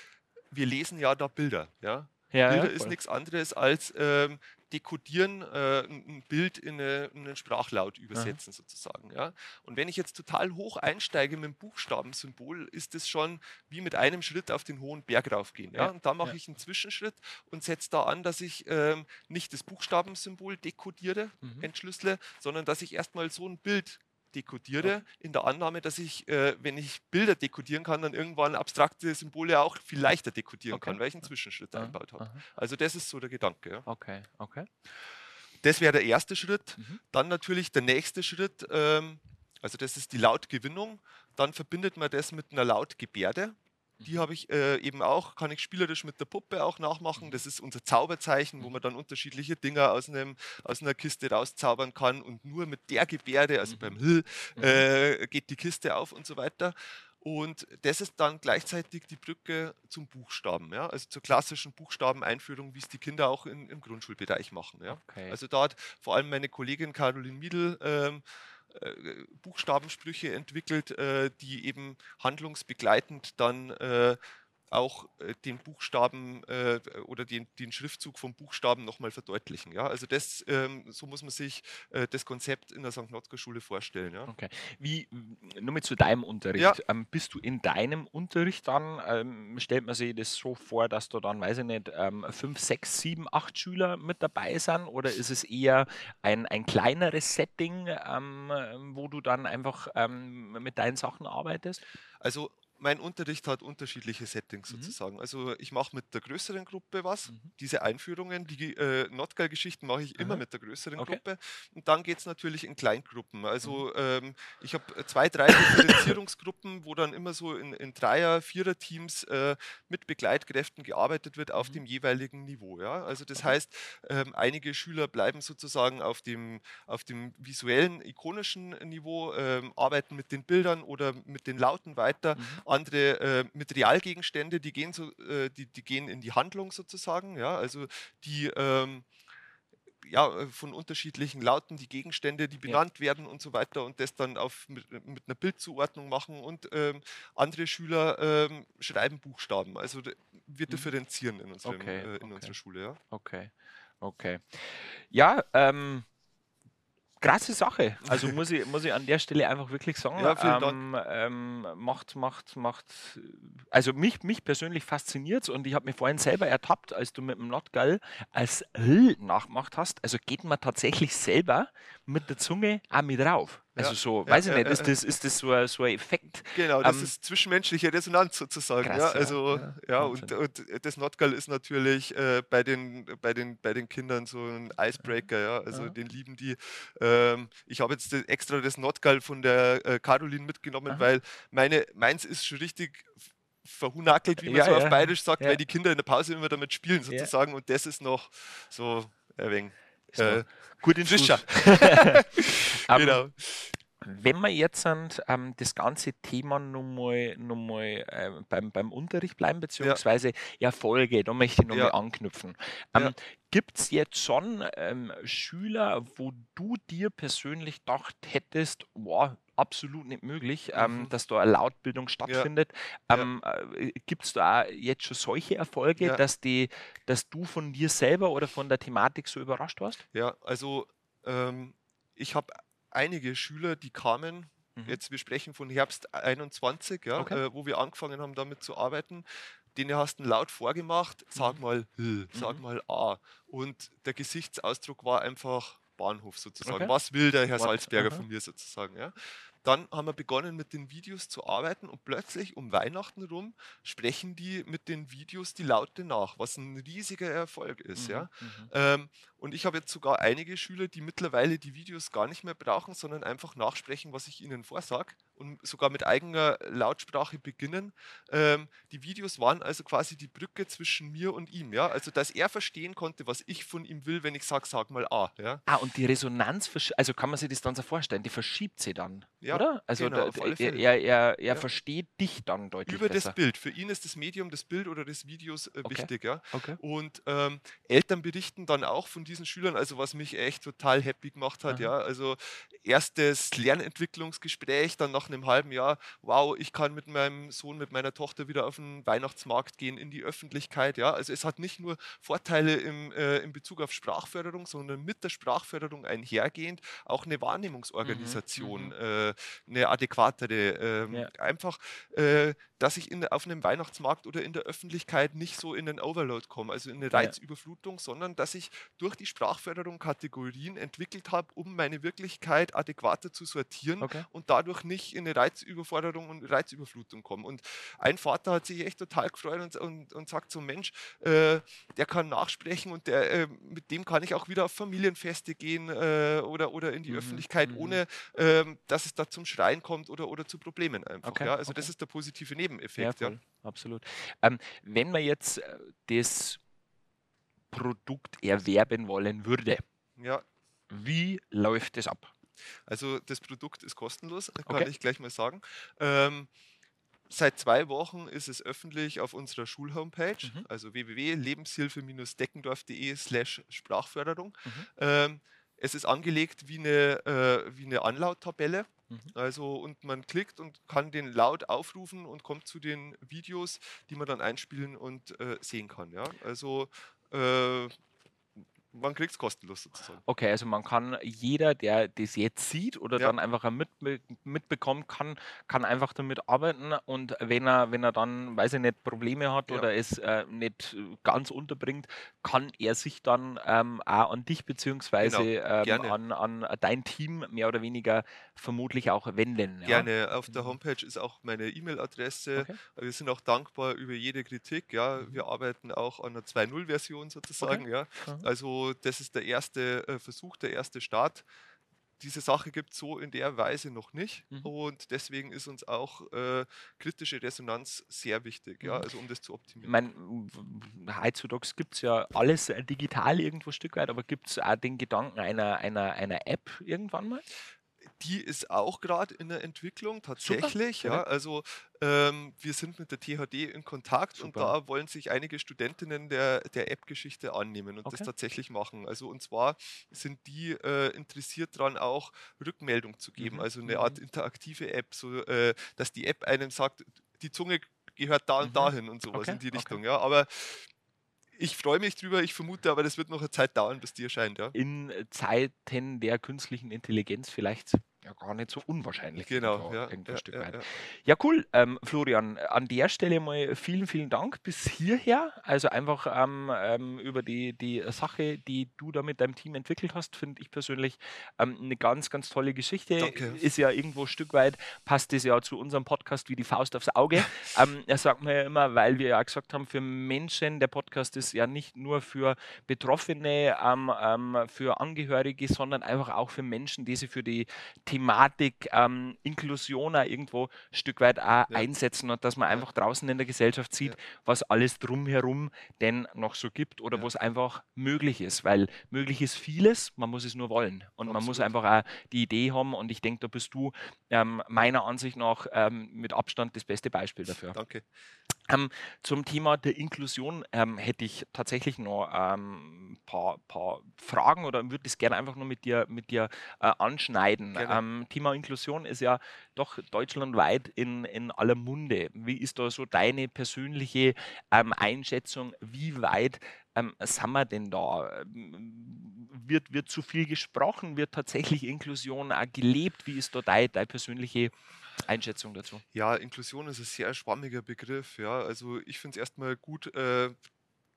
Speaker 3: wir lesen ja da Bilder. Ja?
Speaker 1: Ja,
Speaker 3: Bilder
Speaker 1: ja,
Speaker 3: ist nichts anderes als ähm, dekodieren, äh, ein Bild in, eine, in einen Sprachlaut übersetzen sozusagen. Ja? Und wenn ich jetzt total hoch einsteige mit dem Buchstabensymbol, ist es schon wie mit einem Schritt auf den hohen Berg raufgehen. Ja, Und da mache
Speaker 1: ja.
Speaker 3: ich einen Zwischenschritt und setze da an, dass ich ähm, nicht das Buchstabensymbol dekodiere,
Speaker 1: Mhm.
Speaker 3: entschlüssele, sondern dass ich erstmal so ein Bild dekodiere, in der Annahme, dass ich, äh, wenn ich Bilder dekodieren kann, dann irgendwann abstrakte Symbole auch viel leichter dekodieren
Speaker 1: Okay.
Speaker 3: kann, weil ich einen Zwischenschritt
Speaker 1: Aha,
Speaker 3: eingebaut habe.
Speaker 1: aha.
Speaker 3: Also das ist so der Gedanke. Ja.
Speaker 1: Okay, okay.
Speaker 3: Das wäre der erste Schritt.
Speaker 1: Mhm.
Speaker 3: Dann natürlich der nächste Schritt, ähm, also das ist die Lautgewinnung. Dann verbindet man das mit einer Lautgebärde. Die habe ich äh, eben auch, kann ich spielerisch mit der Puppe auch nachmachen. Das ist unser Zauberzeichen, wo man dann unterschiedliche Dinge aus, einem, aus einer Kiste rauszaubern kann. Und nur mit der Gebärde, also
Speaker 1: Mhm.
Speaker 3: beim Hill,
Speaker 1: Mhm.
Speaker 3: äh, geht die Kiste auf und so weiter. Und das ist dann gleichzeitig die Brücke zum Buchstaben, ja? also zur klassischen Buchstabeneinführung, wie es die Kinder auch in, im Grundschulbereich machen. Ja?
Speaker 1: Okay.
Speaker 3: Also da hat vor allem meine Kollegin Caroline Miedl ähm, äh, Buchstabensprüche entwickelt, äh, die eben handlungsbegleitend dann äh, auch äh, den Buchstaben äh, oder den, den Schriftzug vom Buchstaben nochmal verdeutlichen. Ja? Also das, ähm, so muss man sich äh, das Konzept in der St. Notker Schule vorstellen. Ja?
Speaker 1: Okay. Wie, nur mit zu deinem Unterricht.
Speaker 3: Ja.
Speaker 1: Ähm, bist du in deinem Unterricht dann, ähm, stellt man sich das so vor, dass da dann, weiß ich nicht, ähm, fünf, sechs, sieben, acht Schüler mit dabei sind? Oder ist es eher ein, ein kleineres Setting, ähm, wo du dann einfach ähm, mit deinen Sachen arbeitest?
Speaker 3: Also mein Unterricht hat unterschiedliche Settings
Speaker 1: Mhm.
Speaker 3: sozusagen. Also ich mache mit der größeren Gruppe was.
Speaker 1: Mhm.
Speaker 3: Diese Einführungen, die äh, Notgeil-Geschichten mache ich immer mit der größeren
Speaker 1: Okay.
Speaker 3: Gruppe. Und dann geht es natürlich in Kleingruppen. Also
Speaker 1: Mhm.
Speaker 3: ähm, ich habe zwei, drei Differenzierungsgruppen, wo dann immer so in, in Dreier-, Vierer-Teams äh, mit Begleitkräften gearbeitet wird auf
Speaker 1: Mhm.
Speaker 3: dem jeweiligen Niveau. Ja? Also das heißt, ähm, einige Schüler bleiben sozusagen auf dem, auf dem visuellen, ikonischen Niveau, ähm, arbeiten mit den Bildern oder mit den Lauten weiter
Speaker 1: Mhm.
Speaker 3: Andere äh, mit Realgegenstände, die gehen so, äh, die, die gehen in die Handlung sozusagen, ja, also die ähm, ja, äh, von unterschiedlichen Lauten die Gegenstände, die benannt werden und so weiter und das dann auf, mit, mit einer Bildzuordnung machen und ähm, andere Schüler ähm, schreiben Buchstaben. Also wir
Speaker 1: Mhm.
Speaker 3: differenzieren in, unserem,
Speaker 1: Okay,
Speaker 3: äh, in
Speaker 1: okay.
Speaker 3: unserer Schule. Ja.
Speaker 1: Okay, okay. Ja, ähm, krasse Sache. Also muss ich, muss ich an der Stelle einfach wirklich sagen,
Speaker 3: Ja,
Speaker 1: ähm, ähm, macht, macht, macht, also mich, mich persönlich fasziniert und ich habe mich vorhin selber ertappt, als du mit dem Notgall als L nachgemacht hast. Also geht man tatsächlich selber mit der Zunge auch mit drauf. Also
Speaker 3: Ja,
Speaker 1: so,
Speaker 3: ja,
Speaker 1: weiß ich
Speaker 3: ja,
Speaker 1: nicht,
Speaker 3: ja,
Speaker 1: ist das, ist das so ein, so ein Effekt?
Speaker 3: Genau, das
Speaker 1: Ähm,
Speaker 3: ist zwischenmenschliche Resonanz sozusagen.
Speaker 1: krass,
Speaker 3: ja,
Speaker 1: ja,
Speaker 3: also
Speaker 1: ja,
Speaker 3: ja, und, und das Notgal ist natürlich äh, bei, den, bei, den, bei den Kindern so ein Icebreaker, ja. Also
Speaker 1: Ja.
Speaker 3: den lieben die. Ähm, ich habe jetzt extra das Notgal von der äh, Caroline mitgenommen,
Speaker 1: Aha.
Speaker 3: weil meine, meins ist schon richtig verhunackelt, wie man
Speaker 1: Ja,
Speaker 3: so
Speaker 1: ja.
Speaker 3: auf Bayerisch sagt,
Speaker 1: Ja.
Speaker 3: weil die Kinder in der Pause immer damit spielen
Speaker 1: Ja.
Speaker 3: sozusagen und das ist noch so ein wenig
Speaker 1: Ist noch
Speaker 3: äh,
Speaker 1: gut in
Speaker 3: frischer.
Speaker 1: Ähm,
Speaker 3: genau.
Speaker 1: Wenn wir jetzt ähm, das ganze Thema nochmal noch mal, äh, beim, beim Unterricht bleiben, beziehungsweise Erfolge, da möchte ich nochmal
Speaker 3: Ja.
Speaker 1: anknüpfen.
Speaker 3: Ja.
Speaker 1: Ähm, Gibt es jetzt schon ähm, Schüler, wo du dir persönlich gedacht hättest, wow, absolut nicht möglich, ähm,
Speaker 3: Mhm.
Speaker 1: dass da eine Lautbildung stattfindet?
Speaker 3: Ja.
Speaker 1: Ähm, äh, Gibt es da jetzt schon solche Erfolge,
Speaker 3: Ja.
Speaker 1: dass, die, dass du von dir selber oder von der Thematik so überrascht warst?
Speaker 3: Ja, also ähm, ich habe einige Schüler, die kamen,
Speaker 1: Mhm.
Speaker 3: jetzt wir sprechen von Herbst 21, ja,
Speaker 1: Okay.
Speaker 3: äh, wo wir angefangen haben damit zu arbeiten. Denen hast du laut vorgemacht, sag
Speaker 1: Mhm.
Speaker 3: mal sag
Speaker 1: Mhm.
Speaker 3: mal A. Und der Gesichtsausdruck war einfach Bahnhof sozusagen.
Speaker 1: Okay.
Speaker 3: Was will der Herr
Speaker 1: What?
Speaker 3: Salzberger
Speaker 1: Aha.
Speaker 3: von mir sozusagen? Ja? dann haben wir begonnen mit den Videos zu arbeiten und plötzlich um Weihnachten rum sprechen die mit den Videos die Laute nach, was ein riesiger Erfolg ist.
Speaker 1: Mhm,
Speaker 3: Ja?
Speaker 1: mhm.
Speaker 3: Ähm, und ich habe jetzt sogar einige Schüler, die mittlerweile die Videos gar nicht mehr brauchen, sondern einfach nachsprechen, was ich ihnen vorsage und sogar mit eigener Lautsprache beginnen. Ähm, die Videos waren also quasi die Brücke zwischen mir und ihm. Ja? Also, dass er verstehen konnte, was ich von ihm will, wenn ich sage, sag mal A. Ja?
Speaker 1: Ah, und die Resonanz, also kann man sich das dann so vorstellen, die verschiebt sie dann,
Speaker 3: Ja,
Speaker 1: oder? Also
Speaker 3: genau,
Speaker 1: da, er, er, er, er
Speaker 3: Ja.
Speaker 1: versteht dich dann deutlich
Speaker 3: Über
Speaker 1: besser.
Speaker 3: das Bild. Für ihn ist das Medium des Bild oder des Videos äh,
Speaker 1: Okay.
Speaker 3: wichtig. Ja?
Speaker 1: Okay.
Speaker 3: Und ähm, Eltern berichten dann auch von diesen Schülern, also was mich echt total happy gemacht hat,
Speaker 1: Aha.
Speaker 3: ja. Also erstes Lernentwicklungsgespräch, dann nach einem halben Jahr, wow, ich kann mit meinem Sohn, mit meiner Tochter wieder auf den Weihnachtsmarkt gehen, in die Öffentlichkeit, ja. Also es hat nicht nur Vorteile im, äh, in Bezug auf Sprachförderung, sondern mit der Sprachförderung einhergehend auch eine Wahrnehmungsorganisation,
Speaker 1: mhm.
Speaker 3: äh, eine adäquatere, ähm,
Speaker 1: Ja.
Speaker 3: einfach, äh, dass ich in, auf einem Weihnachtsmarkt oder in der Öffentlichkeit nicht so in den Overload komme, also in eine
Speaker 1: Ja.
Speaker 3: Reizüberflutung, sondern dass ich durch die Sprachförderung Kategorien entwickelt habe, um meine Wirklichkeit adäquater zu sortieren
Speaker 1: Okay.
Speaker 3: und dadurch nicht in eine Reizüberforderung und Reizüberflutung komme. Und ein Vater hat sich echt total gefreut und, und, und sagt so, Mensch, äh, der kann nachsprechen und der, äh, mit dem kann ich auch wieder auf Familienfeste gehen äh, oder, oder in die
Speaker 1: Mhm,
Speaker 3: Öffentlichkeit,
Speaker 1: mhm.
Speaker 3: ohne ähm, dass es da zum Schreien kommt oder, oder zu Problemen einfach.
Speaker 1: Okay,
Speaker 3: Ja? Also das
Speaker 1: okay.
Speaker 3: ist der positive Nebeneffekt. Ja,
Speaker 1: voll, absolut. Ähm, wenn man jetzt äh, das Produkt erwerben wollen würde,
Speaker 3: ja.
Speaker 1: wie läuft das ab?
Speaker 3: Also das Produkt ist kostenlos, kann
Speaker 1: Okay.
Speaker 3: ich gleich mal sagen. Ähm, seit zwei Wochen ist es öffentlich auf unserer Schulhomepage,
Speaker 1: Mhm.
Speaker 3: also www.lebenshilfe-deckendorf.de slash Sprachförderung.
Speaker 1: Mhm.
Speaker 3: Ähm, es ist angelegt wie eine, äh, wie eine Anlauttabelle.
Speaker 1: Mhm.
Speaker 3: Also und man klickt und kann den Laut aufrufen und kommt zu den Videos, die man dann einspielen und äh, sehen kann. Ja? Also äh, man kriegt es kostenlos sozusagen.
Speaker 1: Okay, also man kann, jeder, der das jetzt sieht oder
Speaker 3: Ja.
Speaker 1: dann einfach mit, mitbekommt, kann, kann einfach damit arbeiten und wenn er, wenn er dann, weiß ich nicht, Probleme hat
Speaker 3: Ja.
Speaker 1: oder es äh, nicht ganz unterbringt, kann er sich dann ähm, auch an dich beziehungsweise ähm,
Speaker 3: Genau, gerne.
Speaker 1: an, an dein Team mehr oder weniger vermutlich auch wenden. Ja?
Speaker 3: Gerne. Auf der
Speaker 1: Mhm.
Speaker 3: Homepage ist auch meine E-Mail-Adresse.
Speaker 1: Okay.
Speaker 3: Wir sind auch dankbar über jede Kritik. Ja,
Speaker 1: Mhm.
Speaker 3: wir arbeiten auch an einer 2.0-Version sozusagen. Ja,
Speaker 1: Mhm.
Speaker 3: also das ist der erste äh, Versuch, der erste Start. Diese Sache gibt es so in der Weise noch nicht
Speaker 1: Mhm.
Speaker 3: und deswegen ist uns auch äh, kritische Resonanz sehr wichtig, ja,
Speaker 1: Mhm.
Speaker 3: also um das zu
Speaker 1: Ich
Speaker 3: optimieren.
Speaker 1: meine, heutzutage gibt es ja alles äh, digital irgendwo ein Stück weit, aber gibt es auch den Gedanken einer, einer, einer App irgendwann mal?
Speaker 3: Die ist auch gerade in der Entwicklung tatsächlich. Ja,
Speaker 1: perfekt.
Speaker 3: also ähm, wir sind mit der THD in Kontakt und
Speaker 1: Super.
Speaker 3: da wollen sich einige Studentinnen der, der App-Geschichte annehmen und
Speaker 1: Okay.
Speaker 3: das tatsächlich machen. Also und zwar sind die äh, interessiert daran, auch Rückmeldung zu geben,
Speaker 1: Mhm,
Speaker 3: also eine
Speaker 1: mhm.
Speaker 3: Art interaktive App, so äh, dass die App einem sagt, die Zunge gehört da
Speaker 1: Mhm.
Speaker 3: und dahin und sowas
Speaker 1: Okay,
Speaker 3: in die
Speaker 1: okay.
Speaker 3: Richtung. Ja, aber ich freue mich drüber, ich vermute aber, das wird noch eine Zeit dauern, bis die erscheint. Ja.
Speaker 1: in Zeiten der künstlichen Intelligenz vielleicht ja gar nicht so unwahrscheinlich.
Speaker 3: Genau, ja. ja, ja,
Speaker 1: weit.
Speaker 3: ja.
Speaker 1: Cool. Ähm, Florian, an der Stelle mal vielen, vielen Dank bis hierher. Also einfach ähm, ähm, über die, die Sache, die du da mit deinem Team entwickelt hast, finde ich persönlich ähm, eine ganz, ganz tolle Geschichte.
Speaker 3: Danke.
Speaker 1: Ist ja irgendwo ein Stück weit, passt das ja zu unserem Podcast wie die Faust aufs Auge. ähm, das sagt man ja immer, weil wir ja gesagt haben, für Menschen, der Podcast ist ja nicht nur für Betroffene, ähm, ähm, für Angehörige, sondern einfach auch für Menschen, die sich für die Thematik ähm, Inklusion auch irgendwo ein Stück weit auch einsetzen und dass man einfach draußen in der Gesellschaft sieht,
Speaker 3: Ja.
Speaker 1: was alles drumherum denn noch so gibt oder
Speaker 3: Ja.
Speaker 1: wo es einfach möglich ist, weil möglich ist vieles, man muss es nur wollen und man muss
Speaker 3: Absolut.
Speaker 1: einfach auch die Idee haben und ich denke, da bist du ähm, meiner Ansicht nach ähm, mit Abstand das beste Beispiel dafür.
Speaker 3: Danke.
Speaker 1: Ähm, zum Thema der Inklusion ähm, hätte ich tatsächlich noch ein paar, paar Fragen oder würde es gerne einfach nur mit dir, mit dir äh, anschneiden. Ähm, Thema Inklusion ist ja doch deutschlandweit in, in aller Munde. Wie ist da so deine persönliche ähm, Einschätzung? Wie weit ähm, sind wir denn da? Ähm, Wird, wird zu viel gesprochen? Wird tatsächlich Inklusion auch gelebt? Wie ist da deine, deine persönliche Einschätzung dazu?
Speaker 3: Ja, Inklusion ist ein sehr schwammiger Begriff. Ja, also ich finde es erstmal gut, äh,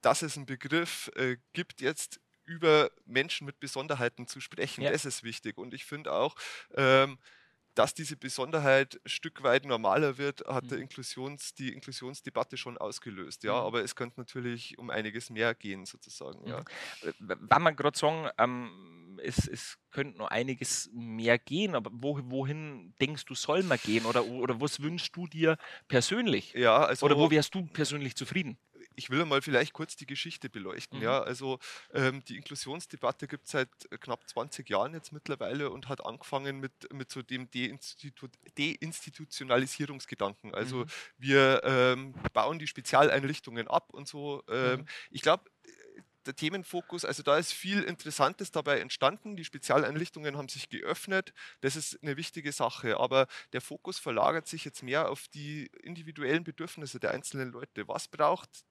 Speaker 3: dass es einen Begriff äh, gibt, jetzt über Menschen mit Besonderheiten zu sprechen.
Speaker 1: Ja.
Speaker 3: Das ist wichtig. Und ich finde auch, ähm, dass diese Besonderheit ein Stück weit normaler wird, hat
Speaker 1: Mhm.
Speaker 3: der Inklusions, die Inklusionsdebatte schon ausgelöst. Ja,
Speaker 1: Mhm.
Speaker 3: aber es könnte natürlich um einiges mehr gehen, sozusagen. Ja.
Speaker 1: Äh, Wenn man gerade sagen, ähm, es, es könnte noch einiges mehr gehen, aber wo, wohin denkst du, soll man gehen? Oder, oder was wünschst du dir persönlich?
Speaker 3: Ja, also
Speaker 1: Oder wo wärst du persönlich zufrieden?
Speaker 3: Ich will mal vielleicht kurz die Geschichte beleuchten.
Speaker 1: Mhm.
Speaker 3: Ja, also ähm, die Inklusionsdebatte gibt es seit äh, knapp 20 Jahren jetzt mittlerweile und hat angefangen mit, mit so dem Deinstitu Deinstitutionalisierungsgedanken. Also
Speaker 1: Mhm.
Speaker 3: wir ähm, bauen die Spezialeinrichtungen ab und so. Ähm,
Speaker 1: Mhm.
Speaker 3: Ich glaube, der Themenfokus, also da ist viel Interessantes dabei entstanden. Die Spezialeinrichtungen haben sich geöffnet. Das ist eine wichtige Sache. Aber der Fokus verlagert sich jetzt mehr auf die individuellen Bedürfnisse der einzelnen Leute. Was braucht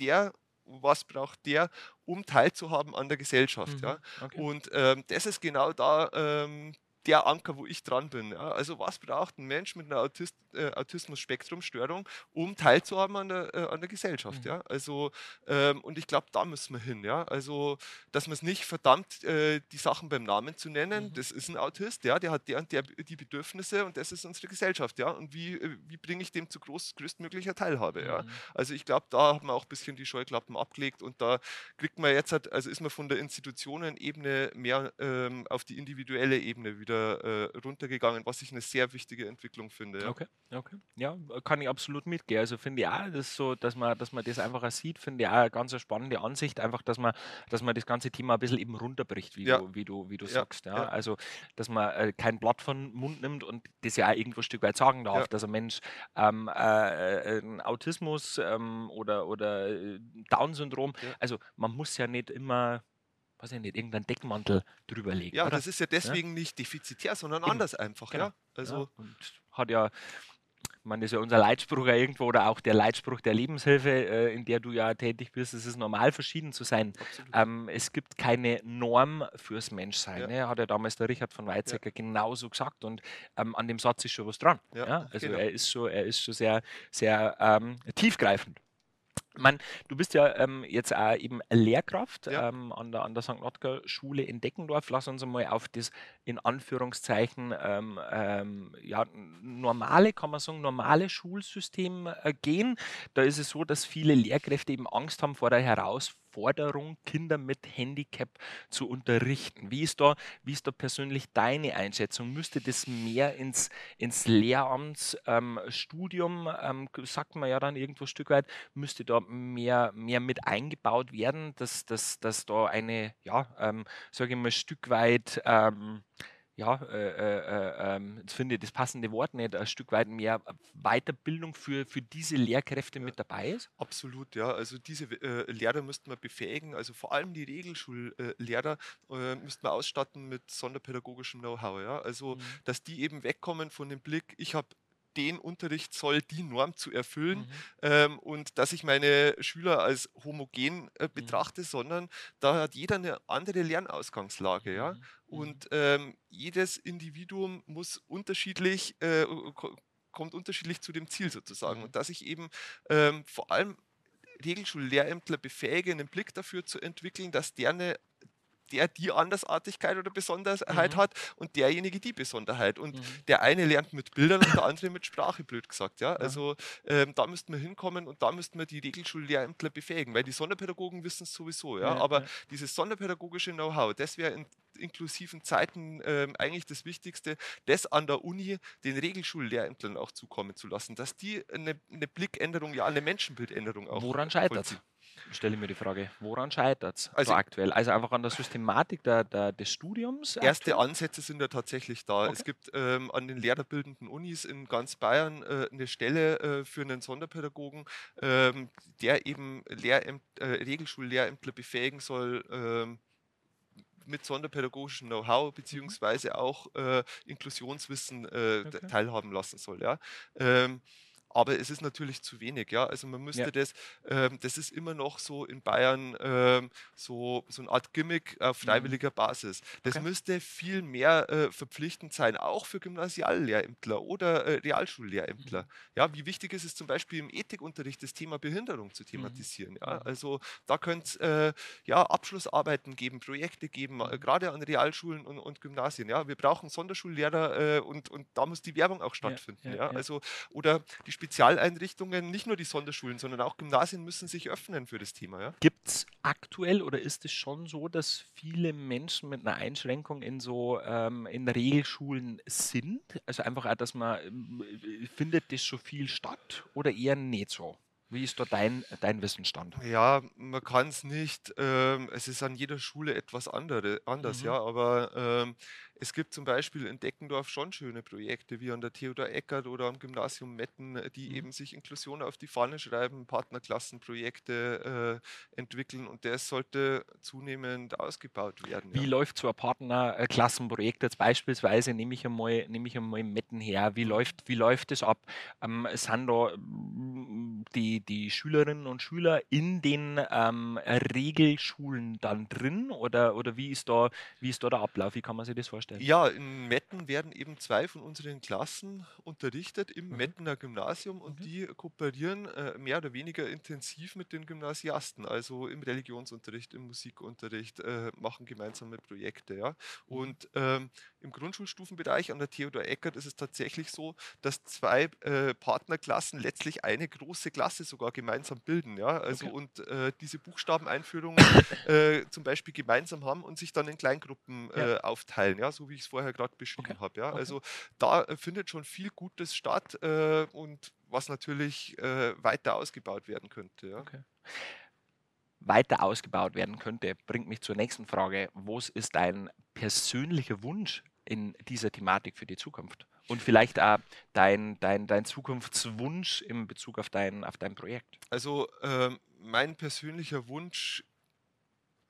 Speaker 3: der, was braucht der, um teilzuhaben an der Gesellschaft? Ja?
Speaker 1: Mhm. Okay.
Speaker 3: Und ähm, das ist genau da ähm, der Anker, wo ich dran bin. Ja? Also was braucht ein Mensch mit einer Autist äh, Autismus-Spektrum-Störung, um teilzuhaben an der, äh, an der Gesellschaft?
Speaker 1: Mhm.
Speaker 3: Ja? Also, ähm, und ich glaube, da müssen wir hin. Ja? Also, dass man es nicht verdammt, äh, die Sachen beim Namen zu nennen.
Speaker 1: Mhm.
Speaker 3: Das ist ein Autist, ja? der hat der und der die Bedürfnisse und das ist unsere Gesellschaft. Ja? Und wie, äh, wie bringe ich dem zu groß, größtmöglicher Teilhabe? Ja?
Speaker 1: Mhm.
Speaker 3: Also ich glaube, da hat man auch ein bisschen die Scheuklappen abgelegt und da kriegt man jetzt, halt, also ist man von der Institutionenebene mehr ähm, auf die individuelle Ebene wieder äh, runtergegangen, was ich eine sehr wichtige Entwicklung finde. Ja.
Speaker 1: Okay, okay. Ja, kann ich absolut mitgehen. Also finde ich auch, das so, dass man, dass man das einfach auch sieht, finde ich auch eine ganz spannende Ansicht, einfach, dass man, dass man das ganze Thema ein bisschen eben runterbricht, wie
Speaker 3: Ja.
Speaker 1: du, wie du, wie du
Speaker 3: Ja,
Speaker 1: sagst. Ja? Also, dass man äh, kein Blatt von Mund nimmt und das ja auch irgendwo ein Stück weit sagen darf, dass ein Mensch ähm, äh, äh, Autismus ähm, oder, oder äh, Down-Syndrom, also man muss ja nicht immer, weiß ich nicht, irgendeinen Deckmantel drüber legen.
Speaker 3: Ja,
Speaker 1: oder?
Speaker 3: das ist ja deswegen nicht defizitär, sondern
Speaker 1: Eben,
Speaker 3: anders einfach.
Speaker 1: genau.
Speaker 3: Ja? Also,
Speaker 1: ja, und hat ja, das ist ja unser Leitspruch ja irgendwo oder auch der Leitspruch der Lebenshilfe, äh, in der du ja tätig bist. Es ist normal, verschieden zu sein. Ähm, es gibt keine Norm fürs Menschsein.
Speaker 3: Ja.
Speaker 1: Ne? Hat ja damals der Richard von Weizsäcker genauso gesagt und ähm, an dem Satz ist schon was dran. Ja,
Speaker 3: Ja,
Speaker 1: Also
Speaker 3: genau.
Speaker 1: er ist schon, er ist schon sehr, sehr ähm, tiefgreifend. Meine, du bist ja ähm, jetzt auch eben Lehrkraft
Speaker 3: Ja.
Speaker 1: ähm, an der, an der St. Notker Schule in Deckendorf. Lass uns einmal auf das in Anführungszeichen ähm, ähm, ja, normale, kann man sagen, normale Schulsystem äh, gehen. Da ist es so, dass viele Lehrkräfte eben Angst haben vor der Herausforderung, Kinder mit Handicap zu unterrichten. Wie ist da, wie ist da persönlich deine Einschätzung? Müsste das mehr ins, ins Lehramtsstudium, ähm, sagt man ja dann irgendwo ein Stück weit, müsste da mehr, mehr mit eingebaut werden, dass, dass, dass da eine, ja, ähm, sage ich mal, ein Stück weit, ähm, ja, äh, äh, äh, ähm, jetzt finde ich das passende Wort nicht, ein Stück weit mehr Weiterbildung für, für diese Lehrkräfte mit dabei ist?
Speaker 3: Absolut, ja. Also diese äh, Lehrer müssten wir befähigen, also vor allem die Regelschullehrer äh, müssten wir ausstatten mit sonderpädagogischem Know-how, ja. Also
Speaker 1: Mhm.
Speaker 3: dass die eben wegkommen von dem Blick, ich habe den Unterricht soll die Norm zu erfüllen
Speaker 1: Mhm.
Speaker 3: ähm, und dass ich meine Schüler als homogen äh, betrachte, sondern da hat jeder eine andere Lernausgangslage, ja.
Speaker 1: Mhm.
Speaker 3: Und ähm, jedes Individuum muss unterschiedlich, äh, ko- kommt unterschiedlich zu dem Ziel sozusagen.
Speaker 1: Mhm.
Speaker 3: Und dass ich eben ähm, vor allem Regelschullehrämtler befähige, einen Blick dafür zu entwickeln, dass der eine der die Andersartigkeit oder Besonderheit
Speaker 1: Mhm.
Speaker 3: hat und derjenige die Besonderheit. Und
Speaker 1: Mhm.
Speaker 3: der eine lernt mit Bildern und der andere mit Sprache, blöd gesagt. Ja? Also ähm, da müssten wir hinkommen und da müssten wir die Regelschullehrämtler befähigen, weil die Sonderpädagogen wissen es sowieso. Ja?
Speaker 1: Ja,
Speaker 3: Aber
Speaker 1: ja.
Speaker 3: dieses sonderpädagogische Know-how, das wäre in inklusiven Zeiten ähm, eigentlich das Wichtigste, das an der Uni den Regelschullehrämtlern auch zukommen zu lassen, dass die eine, eine Blickänderung, ja eine Menschenbildänderung auch
Speaker 1: Woran scheitert. Stelle mir die Frage. Woran scheitert es
Speaker 3: Also-
Speaker 1: aktuell? Also einfach an der Systematik der, der, des Studiums?
Speaker 3: Erste
Speaker 1: aktuell?
Speaker 3: Ansätze sind ja tatsächlich da.
Speaker 1: Okay.
Speaker 3: Es gibt ähm, an den lehrerbildenden Unis in ganz Bayern äh, eine Stelle äh, für einen Sonderpädagogen, ähm, der eben Lehrämt, äh, Regelschullehrämtler befähigen soll, ähm, mit sonderpädagogischem Know-how beziehungsweise auch äh, Inklusionswissen äh,
Speaker 1: Okay.
Speaker 3: teilhaben lassen soll. Ja? Aber es ist natürlich zu wenig. Ja? Also man müsste
Speaker 1: Ja.
Speaker 3: das, ähm, das ist immer noch so in Bayern ähm, so, so eine Art Gimmick auf freiwilliger Basis. Das
Speaker 1: Mhm. Okay.
Speaker 3: müsste viel mehr äh, verpflichtend sein, auch für Gymnasiallehrämtler oder äh, Realschullehrämtler.
Speaker 1: Mhm.
Speaker 3: Ja, wie wichtig ist es zum Beispiel im Ethikunterricht das Thema Behinderung zu thematisieren? Ja?
Speaker 1: Mhm.
Speaker 3: Also da könnte es äh, ja, Abschlussarbeiten geben, Projekte geben, äh,
Speaker 1: Mhm.
Speaker 3: gerade an Realschulen und, und Gymnasien. Ja? Wir brauchen Sonderschullehrer äh, und, und da muss die Werbung auch stattfinden.
Speaker 1: ja,
Speaker 3: Ja,
Speaker 1: ja.
Speaker 3: Also, oder die Spezialeinrichtungen, nicht nur die Sonderschulen, sondern auch Gymnasien müssen sich öffnen für das Thema. Ja?
Speaker 1: Gibt es aktuell oder ist es schon so, dass viele Menschen mit einer Einschränkung in so ähm, in Regelschulen sind? Also einfach auch, dass man äh, findet das schon viel statt oder eher nicht so? Wie ist da dein, dein Wissensstand?
Speaker 3: Ja, man kann es nicht. Ähm, es ist an jeder Schule etwas andere, anders,
Speaker 1: Mhm.
Speaker 3: ja. Aber ähm, es gibt zum Beispiel in Deckendorf schon schöne Projekte, wie an der Theodor Eckert oder am Gymnasium Metten, äh, die
Speaker 1: Mhm.
Speaker 3: eben sich Inklusion auf die Fahne schreiben, Partnerklassenprojekte äh, entwickeln und das sollte zunehmend ausgebaut werden.
Speaker 1: Wie
Speaker 3: ja.
Speaker 1: läuft so ein Partnerklassenprojekt jetzt beispielsweise, nehme ich einmal, nehme ich einmal Metten her, wie läuft, wie läuft das ab? Ähm, sind da mm, die, die Schülerinnen und Schüler in den ähm, Regelschulen dann drin oder, oder wie, ist da, wie ist da der Ablauf? Wie kann man sich das vorstellen?
Speaker 3: Ja, in Metten werden eben zwei von unseren Klassen unterrichtet im
Speaker 1: Mhm.
Speaker 3: Mettener Gymnasium und
Speaker 1: Mhm.
Speaker 3: die kooperieren äh, mehr oder weniger intensiv mit den Gymnasiasten, also im Religionsunterricht, im Musikunterricht, äh, machen gemeinsame Projekte. Ja.
Speaker 1: Mhm.
Speaker 3: Und ähm, im Grundschulstufenbereich an der Theodor Eckert ist es tatsächlich so, dass zwei äh, Partnerklassen letztlich eine große Klasse sogar gemeinsam bilden. Ja. Also
Speaker 1: Okay.
Speaker 3: und äh, diese Buchstabeneinführungen äh, zum Beispiel gemeinsam haben und sich dann in Kleingruppen
Speaker 1: Ja.
Speaker 3: äh, aufteilen, ja, so wie ich es vorher gerade beschrieben
Speaker 1: Okay,
Speaker 3: habe. Ja.
Speaker 1: okay.
Speaker 3: Also da äh, findet schon viel Gutes statt äh, und was natürlich äh, weiter ausgebaut werden könnte. Ja.
Speaker 1: Okay. Weiter ausgebaut werden könnte, bringt mich zur nächsten Frage. Was ist dein persönlicher Wunsch in dieser Thematik für die Zukunft? Und vielleicht auch dein, dein, dein Zukunftswunsch in Bezug auf dein, auf dein Projekt.
Speaker 3: Also ähm, mein persönlicher Wunsch,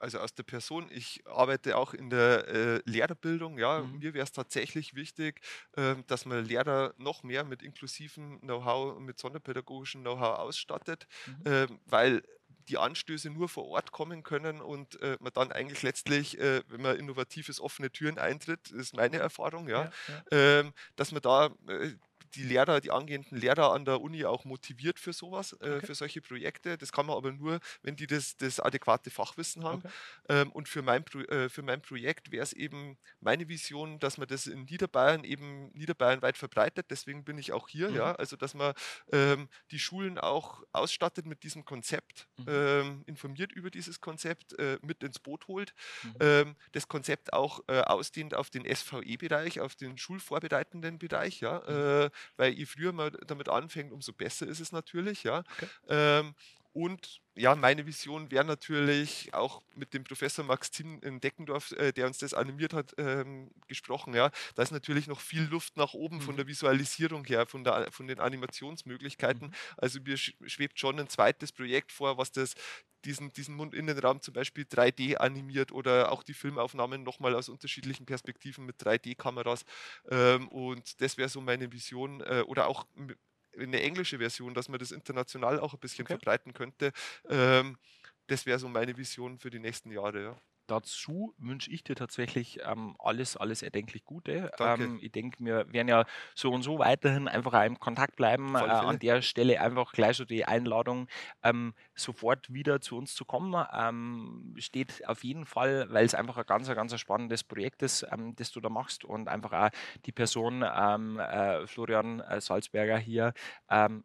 Speaker 3: also aus der Person, ich arbeite auch in der äh, Lehrerbildung, ja,
Speaker 1: Mhm.
Speaker 3: mir wäre es tatsächlich wichtig, ähm, dass man Lehrer noch mehr mit inklusivem Know-how, mit sonderpädagogischem Know-how ausstattet,
Speaker 1: Mhm.
Speaker 3: ähm, weil die Anstöße nur vor Ort kommen können und äh, man dann eigentlich letztlich, äh, wenn man innovatives offene Türen eintritt, ist meine Erfahrung, ja,
Speaker 1: ja.
Speaker 3: ähm, dass man da äh, die Lehrer, die angehenden Lehrer an der Uni auch motiviert für sowas, äh,
Speaker 1: Okay.
Speaker 3: für solche Projekte. Das kann man aber nur, wenn die das, das adäquate Fachwissen haben.
Speaker 1: Okay.
Speaker 3: Ähm, und für mein, Pro äh, für mein Projekt wäre es eben meine Vision, dass man das in Niederbayern eben niederbayernweit verbreitet. Deswegen bin ich auch hier,
Speaker 1: Mhm.
Speaker 3: ja. Also dass man ähm, die Schulen auch ausstattet mit diesem Konzept,
Speaker 1: Mhm.
Speaker 3: ähm, informiert über dieses Konzept, äh, mit ins Boot holt
Speaker 1: Mhm.
Speaker 3: ähm, das Konzept auch äh, ausdehnt auf den SVE-Bereich, auf den schulvorbereitenden Bereich, ja,
Speaker 1: Mhm.
Speaker 3: äh, weil je früher man damit anfängt, umso besser ist es natürlich, ja.
Speaker 1: Okay.
Speaker 3: Ähm, und ja, meine Vision wäre natürlich auch mit dem Professor Max Zinn in Deckendorf, äh, der uns das animiert hat, ähm, gesprochen. Ja, da ist natürlich noch viel Luft nach oben von
Speaker 1: Mhm.
Speaker 3: der Visualisierung her, von, der, von den Animationsmöglichkeiten.
Speaker 1: Mhm.
Speaker 3: Also mir sch- schwebt schon ein zweites Projekt vor, was das diesen, diesen Mundinnenraum zum Beispiel 3D animiert oder auch die Filmaufnahmen nochmal aus unterschiedlichen Perspektiven mit 3D-Kameras. Ähm, und das wäre so meine Vision. Äh, oder auch eine englische Version, dass man das international auch ein bisschen
Speaker 1: Okay.
Speaker 3: verbreiten könnte. Ähm, das wäre so meine Vision für die nächsten Jahre. Ja.
Speaker 1: Dazu wünsche ich dir tatsächlich ähm, alles, alles erdenklich Gute. Ähm, ich denke, wir werden ja so und so weiterhin einfach auch im Kontakt bleiben. Äh, an der Stelle einfach gleich so die Einladung, ähm, sofort wieder zu uns zu kommen. Ähm, steht auf jeden Fall, weil es einfach ein ganz, ein ganz spannendes Projekt ist, ähm, das du da machst und einfach auch die Person ähm, äh, Florian äh, Salzberger hier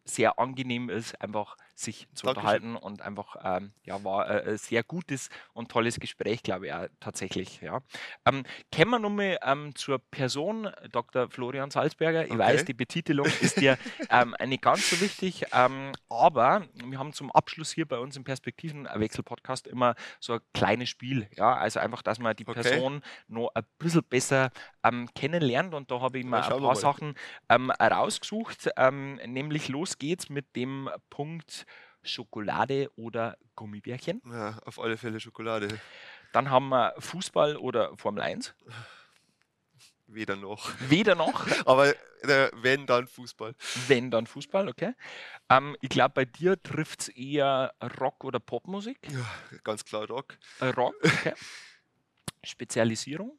Speaker 1: sehr angenehm ist, einfach sich zu
Speaker 3: Dankeschön.
Speaker 1: unterhalten und einfach, ähm, ja, war äh, ein sehr gutes und tolles Gespräch, glaube ich, auch tatsächlich. Ja. Ähm, kommen wir nochmal ähm, zur Person Dr. Florian Salzberger. Ich
Speaker 3: Okay.
Speaker 1: weiß, die Betitelung ist dir ähm, nicht ganz so wichtig, ähm, aber wir haben zum Abschluss hier bei uns im Perspektivenwechsel-Podcast immer so ein kleines Spiel. Ja, also einfach, dass man die
Speaker 3: Okay.
Speaker 1: Person noch ein bisschen besser ähm, kennenlernt und da habe ich mal ein paar. Sachen ähm, rausgesucht. Nämlich los geht's mit dem Punkt Schokolade oder Gummibärchen.
Speaker 3: Ja, auf alle Fälle Schokolade.
Speaker 1: Dann haben wir Fußball oder Formel 1.
Speaker 3: Weder noch.
Speaker 1: Weder noch.
Speaker 3: Aber äh, wenn, dann Fußball.
Speaker 1: Wenn, dann Fußball, okay. Ähm, ich glaube, bei dir trifft es eher Rock- oder Popmusik.
Speaker 3: Ja, ganz klar Rock.
Speaker 1: Äh, Rock, okay. Spezialisierung?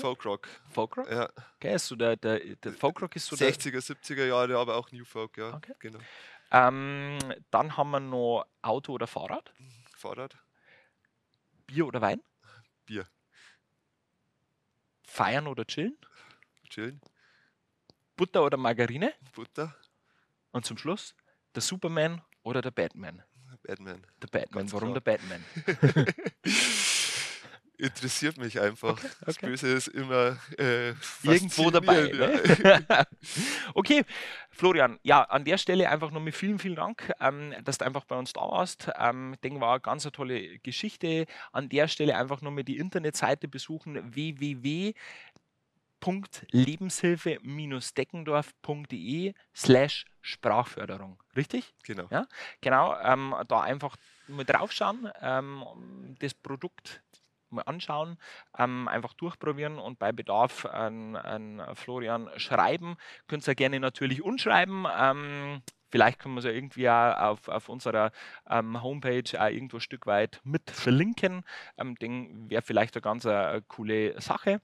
Speaker 3: Folkrock.
Speaker 1: Folkrock?
Speaker 3: Ja.
Speaker 1: Okay, ist so der, der, der Folkrock ist so der.
Speaker 3: 60er, 70er Jahre, aber auch New Folk, ja.
Speaker 1: Okay.
Speaker 3: Genau.
Speaker 1: Ähm, dann haben wir noch Auto oder Fahrrad,
Speaker 3: Fahrrad,
Speaker 1: Bier oder Wein,
Speaker 3: Bier,
Speaker 1: Feiern oder Chillen,
Speaker 3: chillen,
Speaker 1: Butter oder Margarine?
Speaker 3: Butter,
Speaker 1: und zum Schluss der Superman oder der Batman.
Speaker 3: Batman.
Speaker 1: Der Batman,
Speaker 3: Ganz
Speaker 1: warum
Speaker 3: klar.
Speaker 1: der Batman?
Speaker 3: Interessiert mich einfach.
Speaker 1: Okay,
Speaker 3: Das
Speaker 1: okay.
Speaker 3: Böse ist immer äh,
Speaker 1: Irgendwo dabei. Ne? okay, Florian, ja, an der Stelle einfach nochmal vielen, vielen Dank, ähm, dass du einfach bei uns da warst. Ähm, ich denke, war eine ganz eine tolle Geschichte. An der Stelle einfach nochmal die Internetseite besuchen: www.lebenshilfe-deckendorf.de slash Sprachförderung. Richtig?
Speaker 3: Genau.
Speaker 1: Ja, genau. Ähm, da einfach mal draufschauen, ähm, das Produkt mal anschauen, ähm, einfach durchprobieren und bei Bedarf an, an Florian schreiben. Könnt ihr gerne natürlich unschreiben. Ähm, vielleicht können wir es ja irgendwie auch auf, auf unserer ähm, Homepage auch irgendwo ein Stück weit mit verlinken. Ähm, den wäre vielleicht eine ganz äh, coole Sache.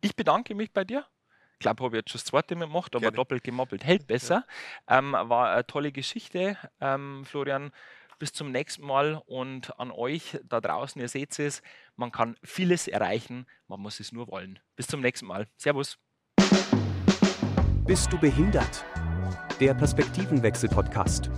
Speaker 1: Ich bedanke mich bei dir. Ich glaube, habe jetzt schon das zweite Mal gemacht, aber
Speaker 3: Gerne.
Speaker 1: doppelt gemoppelt hält besser. Ähm, war eine tolle Geschichte, ähm, Florian. Bis zum nächsten Mal und an euch da draußen, ihr seht es, man kann vieles erreichen, man muss es nur wollen. Bis zum nächsten Mal. Servus.
Speaker 2: Bist du behindert? Der Perspektivenwechsel-Podcast.